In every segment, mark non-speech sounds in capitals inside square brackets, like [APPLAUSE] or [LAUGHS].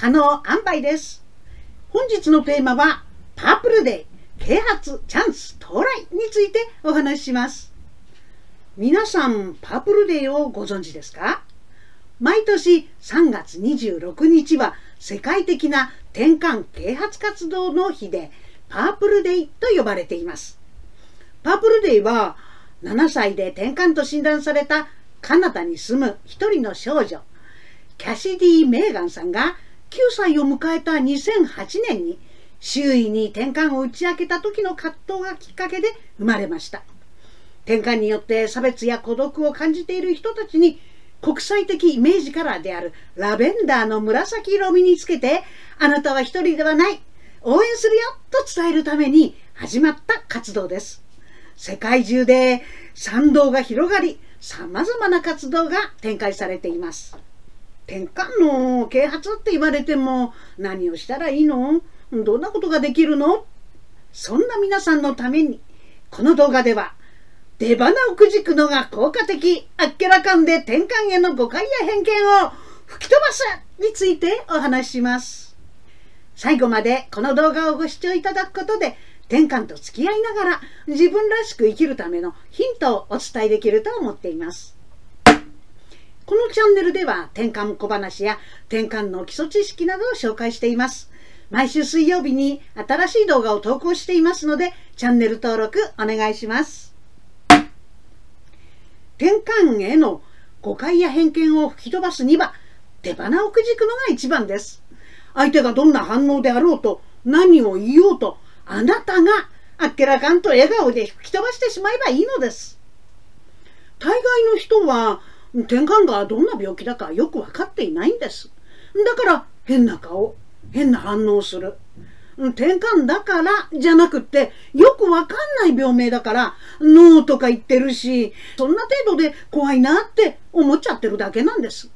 可能安牌です。本日のテーマは、パープルデイ、啓発チャンス到来についてお話しします。皆さん、パープルデイをご存知ですか？毎年3月26日は世界的な転換啓発活動の日でパープルデイと呼ばれています。パープルデイは7歳で転換と診断されたカナダに住む一人の少女、キャシディ・メーガンさんが9歳を迎えた2008年に周囲に転換を打ち明けた時の葛藤がきっかけで生まれました。転換によって差別や孤独を感じている人たちに国際的イメージカラーであるラベンダーの紫色を身につけてあなたは一人ではない応援するよと伝えるために始まった活動です。世界中で賛同が広がり様々な活動が展開されています。転換の啓発って言われても何をしたらいいの？どんなことができるの？そんな皆さんのためにこの動画では出花をくじくのが効果的あっけらかんで転換への誤解や偏見を吹き飛ばすについてお話しします。最後までこの動画をご視聴いただくことで転換と付き合いながら自分らしく生きるためのヒントをお伝えできると思っています。このチャンネルでは転換小話や転換の基礎知識などを紹介しています。毎週水曜日に新しい動画を投稿していますので、チャンネル登録お願いします。転換への誤解や偏見を吹き飛ばすには、手花をくじくのが一番です。相手がどんな反応であろうと、何を言おうと、あなたがあっけらかんと笑顔で吹き飛ばしてしまえばいいのです。大概の人は転換がどんな病気だかよく分かっていないんです。だから変な顔、変な反応する。転換だからじゃなくってよくわかんない病名だからノーとか言ってるしそんな程度で怖いなって思っちゃってるだけなんです。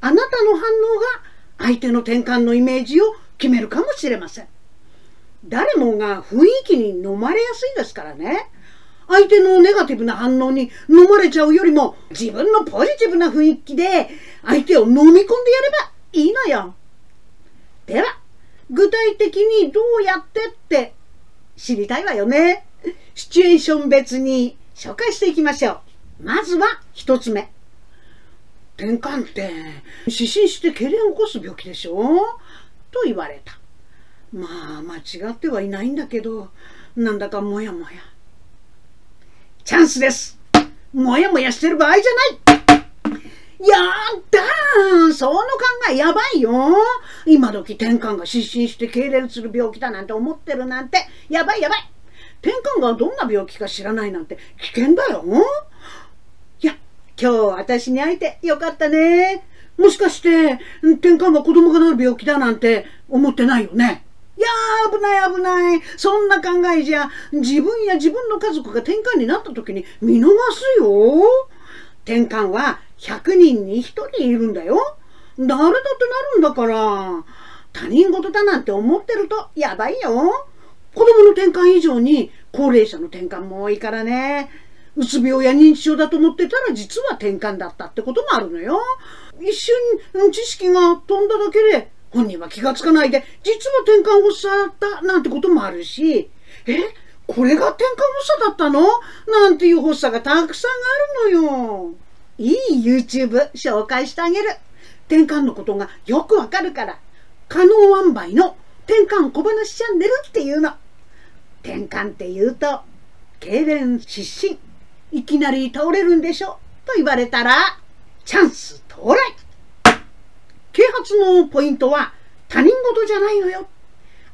あなたの反応が相手の転換のイメージを決めるかもしれません。誰もが雰囲気に飲まれやすいですからね。相手のネガティブな反応に飲まれちゃうよりも自分のポジティブな雰囲気で相手を飲み込んでやればいいのよ。では、具体的にどうやってって知りたいわよね。シチュエーション別に紹介していきましょう。まずは一つ目。転換って失神して痙攣を起こす病気でしょ？と言われた。まあ間違ってはいないんだけどなんだかモヤモヤチャンスです。モヤモヤしてる場合じゃない。やったその考えやばいよ。今時転換が失神して痙攣する病気だなんて思ってるなんて。やばいやばい。転換がどんな病気か知らないなんて。危険だよ。いや今日私に会えてよかったね。もしかして転換が子供がなる病気だなんて思ってないよね。いや危ない危ない。そんな考えじゃ自分や自分の家族が転換になった時に見逃すよ。転換は100人に1人いるんだよ。誰だってなるんだから。他人事だなんて思ってるとやばいよ。子供の転換以上に高齢者の転換も多いからね。うつ病や認知症だと思ってたら実は転換だったってこともあるのよ。一瞬知識が飛んだだけで本人は気がつかないで、実は転換発作だったなんてこともあるし、え？これが転換発作だったの？なんていう発作がたくさんあるのよ。いい YouTube 紹介してあげる。転換のことがよくわかるから、可能塩梅の転換小話チャンネルっていうの。転換って言うと、痙攣失神、いきなり倒れるんでしょ？と言われたら、チャンス到来発のポイントは他人事じゃないのよ。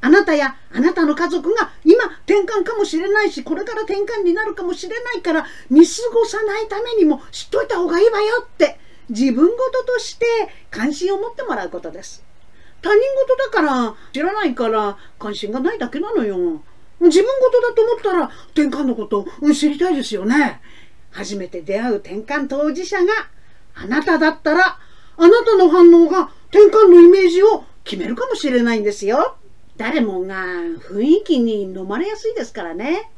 あなたやあなたの家族が今転換かもしれないし、これから転換になるかもしれないから見過ごさないためにも知っといた方がいいわよって自分事として関心を持ってもらうことです。他人事だから知らないから関心がないだけなのよ。自分事だと思ったら転換のこと知りたいですよね。初めて出会う転換当事者があなただったらあなたの反応が転換のイメージを決めるかもしれないんですよ。誰もが雰囲気に飲まれやすいですからね。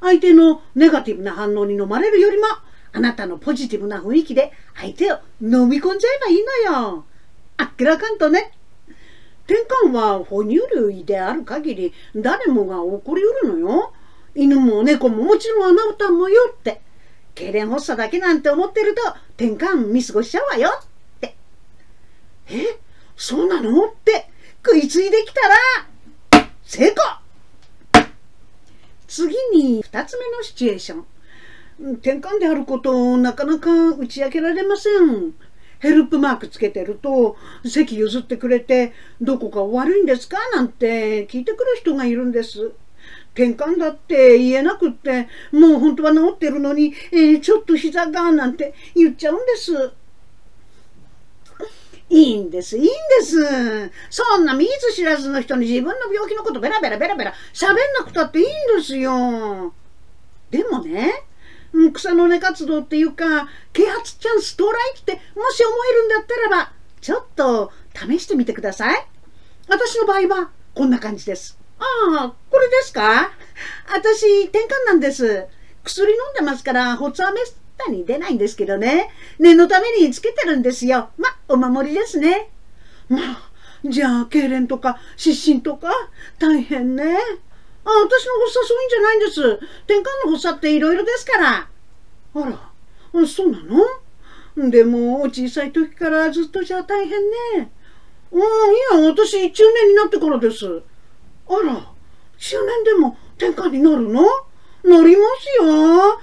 相手のネガティブな反応に飲まれるよりも、あなたのポジティブな雰囲気で相手を飲み込んじゃえばいいのよ。あっけらかんとね。転換は哺乳類である限り誰もが起こりうるのよ。犬も猫ももちろんあなたもよって。痙攣発作だけなんて思ってると転換見過ごしちゃうわよ。えそうなのって食いついできたら成功次に2つ目のシチュエーション。転換であることをなかなか打ち明けられません。ヘルプマークつけてると席譲ってくれてどこか悪いんですか？なんて聞いてくる人がいるんです。転換だって言えなくってもう本当は治ってるのに、えー、ちょっと膝がなんて言っちゃうんです。いいんです、いいんです。そんな見ず知らずの人に自分の病気のことベラベラベラベラ喋んなくたっていいんですよ。でもね、草の根活動っていうか、啓発チャンス到来ってもし思えるんだったらば、ちょっと試してみてください。私の場合はこんな感じです。ああ、これですか？私、転換なんです。薬飲んでますから、発はめったに出ないんですけどね。念のためにつけてるんですよ。ま、お守りですね。まあ、じゃあ、痙攣とか失神とか、大変ね。あ、私の発作そういうんじゃないんです。転換の発作っていろいろですから。あら、そうなの？でも、小さい時からずっとじゃ大変ね。うん、いや、私、中年になってからです。あら、中年でも転換になるの？なりますよ。もっ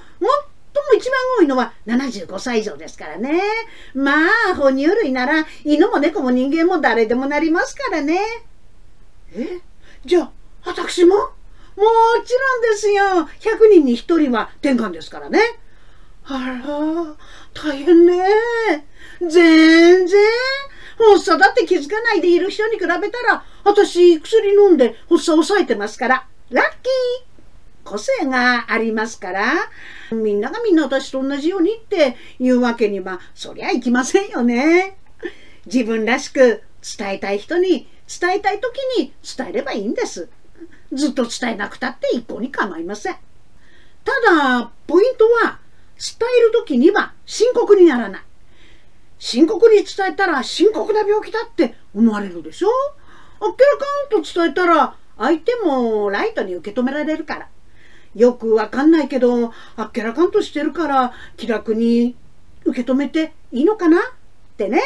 も一番多いのは75歳以上ですからね。まあ、哺乳類なら犬も猫も人間も誰でもなりますからね。え？じゃあ、私も？もちろんですよ。100人に1人は転換ですからね。あら、大変ね。全然。発作だって気づかないでいる人に比べたら、私薬飲んで発作抑えてますから、ラッキー個性がありますから、みんながみんな私と同じようにっていうわけには、そりゃいきませんよね。自分らしく伝えたい人に伝えたい時に伝えればいいんです。ずっと伝えなくたって一向に構いません。ただ、ポイントは、伝える時には深刻にならない。深刻に伝えたら深刻な病気だって思われるでしょあっけらかんと伝えたら相手もライトに受け止められるから。よくわかんないけど、あっけらかんとしてるから気楽に受け止めていいのかな？ってね。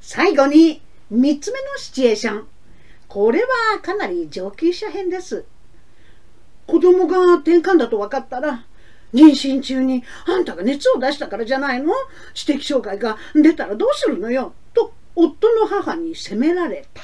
最後に3つ目のシチュエーション。これはかなり上級者編です。子供が転換だと分かったら、妊娠中にあんたが熱を出したからじゃないの？知的障害が出たらどうするのよ？と夫の母に責められた。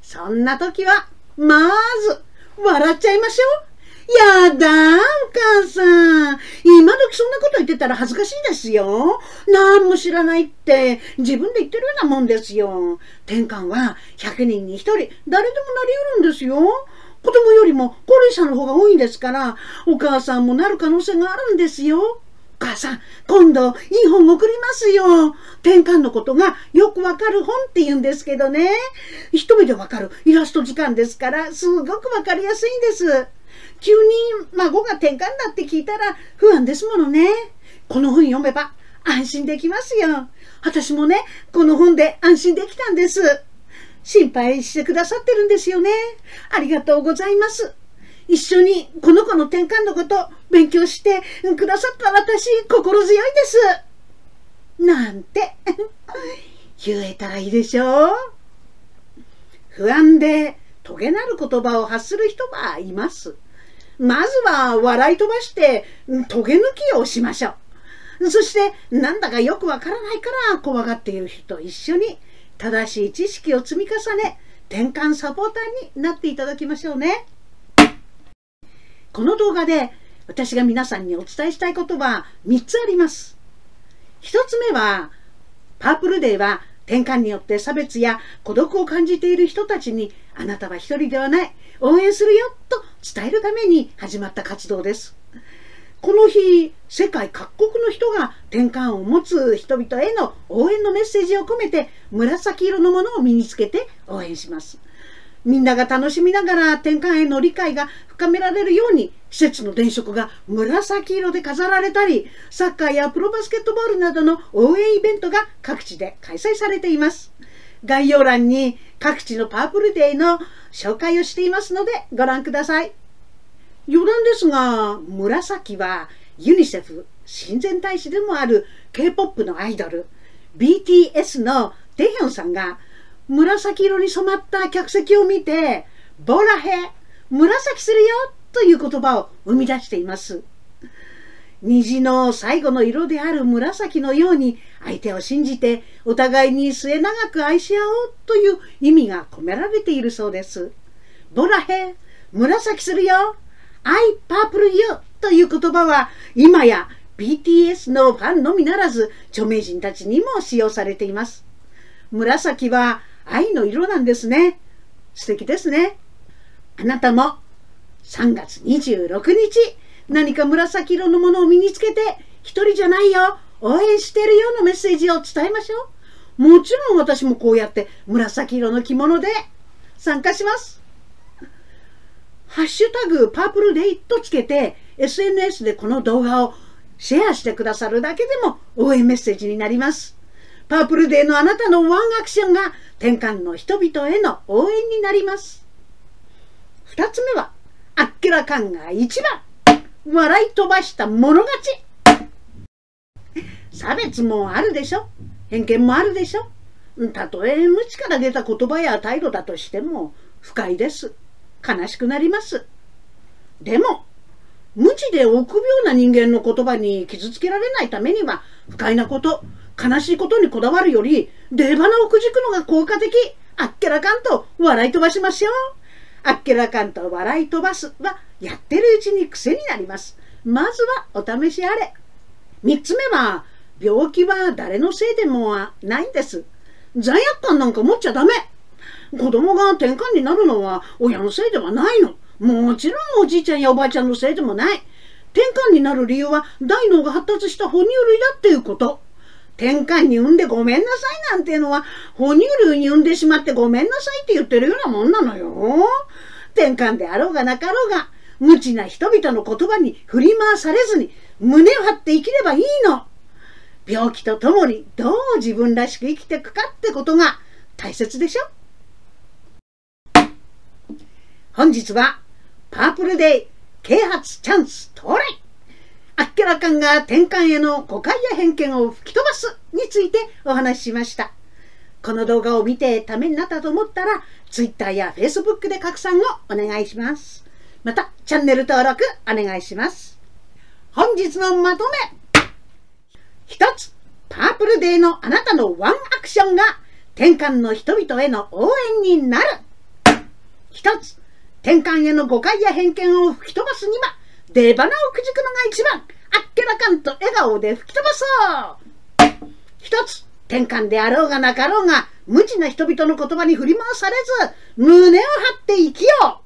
そんな時は、まず、笑っちゃいましょう。やだお母さん。今時そんなこと言ってたら恥ずかしいですよ。何も知らないって自分で言ってるようなもんですよ。転換は100人に1人誰でもなりうるんですよ。子供よりも高齢者の方が多いんですから、お母さんもなる可能性があるんですよ。母さん、今度いい本送りますよ。転換のことがよくわかる本って言うんですけどね。一目でわかるイラスト図鑑ですから、すごくわかりやすいんです。急に孫が転換だって聞いたら不安ですものね。この本読めば安心できますよ。私もね、この本で安心できたんです。心配してくださってるんですよね。ありがとうございます。一緒にこの子の転換のこと勉強してくださった私、心強いです。なんて [LAUGHS] 言えたらいいでしょう。不安でトゲなる言葉を発する人はいます。まずは笑い飛ばしてトゲ抜きをしましょう。そしてなんだかよくわからないから怖がっている人と一緒に正しい知識を積み重ね転換サポーターになっていただきましょうねこの動画で私が皆さんにお伝えしたいことは3つあります1つ目はパープルデーは転換によって差別や孤独を感じている人たちにあなたは一人ではない応援するよと伝えるために始まった活動ですこの日、世界各国の人が転換を持つ人々への応援のメッセージを込めて紫色のものを身につけて応援します。みんなが楽しみながら転換への理解が深められるように施設の電飾が紫色で飾られたりサッカーやプロバスケットボールなどの応援イベントが各地で開催されています。概要欄に各地のパープルデーの紹介をしていますのでご覧ください。余談ですが紫はユニセフ親善大使でもある K-POP のアイドル BTS のテヒョンさんが紫色に染まった客席を見てボラヘ紫するよという言葉を生み出しています。虹の最後の色である紫のように相手を信じてお互いに末永く愛し合おうという意味が込められているそうです。ボラヘ紫するよアイパープルユという言葉は今や BTS のファンのみならず著名人たちにも使用されています。紫は愛の色なんですね。素敵ですね。あなたも3月26日何か紫色のものを身につけて一人じゃないよ。応援してるようなメッセージを伝えましょう。もちろん私もこうやって紫色の着物で参加します。ハッシュタグパープルデイとつけて SNS でこの動画をシェアしてくださるだけでも応援メッセージになります。パープルデーのあなたのワンアクションが転換の人々への応援になります。二つ目は、あっけらかんが一番、笑い飛ばした物勝ち。差別もあるでしょ偏見もあるでしょたとえ無知から出た言葉や態度だとしても不快です。悲しくなります。でも、無知で臆病な人間の言葉に傷つけられないためには不快なこと悲しいことにこだわるより出花をくじくのが効果的。あっけらかんと笑い飛ばしましょう。あっけらかんと笑い飛ばすはやってるうちに癖になります。まずはお試しあれ。3つ目は病気は誰のせいでもはないんです。罪悪感なんか持っちゃダメ。子供が転換になるのは親のせいではないの。もちろんおじいちゃんやおばあちゃんのせいでもない。転換になる理由は大脳が発達した哺乳類だっていうこと。転換に産んでごめんなさいなんていうのは哺乳類に産んでしまってごめんなさいって言ってるようなもんなのよ。転換であろうがなかろうが無知な人々の言葉に振り回されずに胸を張って生きればいいの。病気とともにどう自分らしく生きていくかってことが大切でしょ本日はパープルデイ啓発チャンス到来あっけらかんが転換への誤解や偏見を吹き飛ばすについてお話ししました。この動画を見てためになったと思ったら Twitter や Facebook で拡散をお願いします。またチャンネル登録お願いします。本日のまとめ一つパープルデーのあなたのワンアクションが転換の人々への応援になる一つ転換への誤解や偏見を吹き飛ばすには、出花をくじくのが一番、あっけらかんと笑顔で吹き飛ばそう。一つ、転換であろうがなかろうが、無知な人々の言葉に振り回されず、胸を張って生きよう。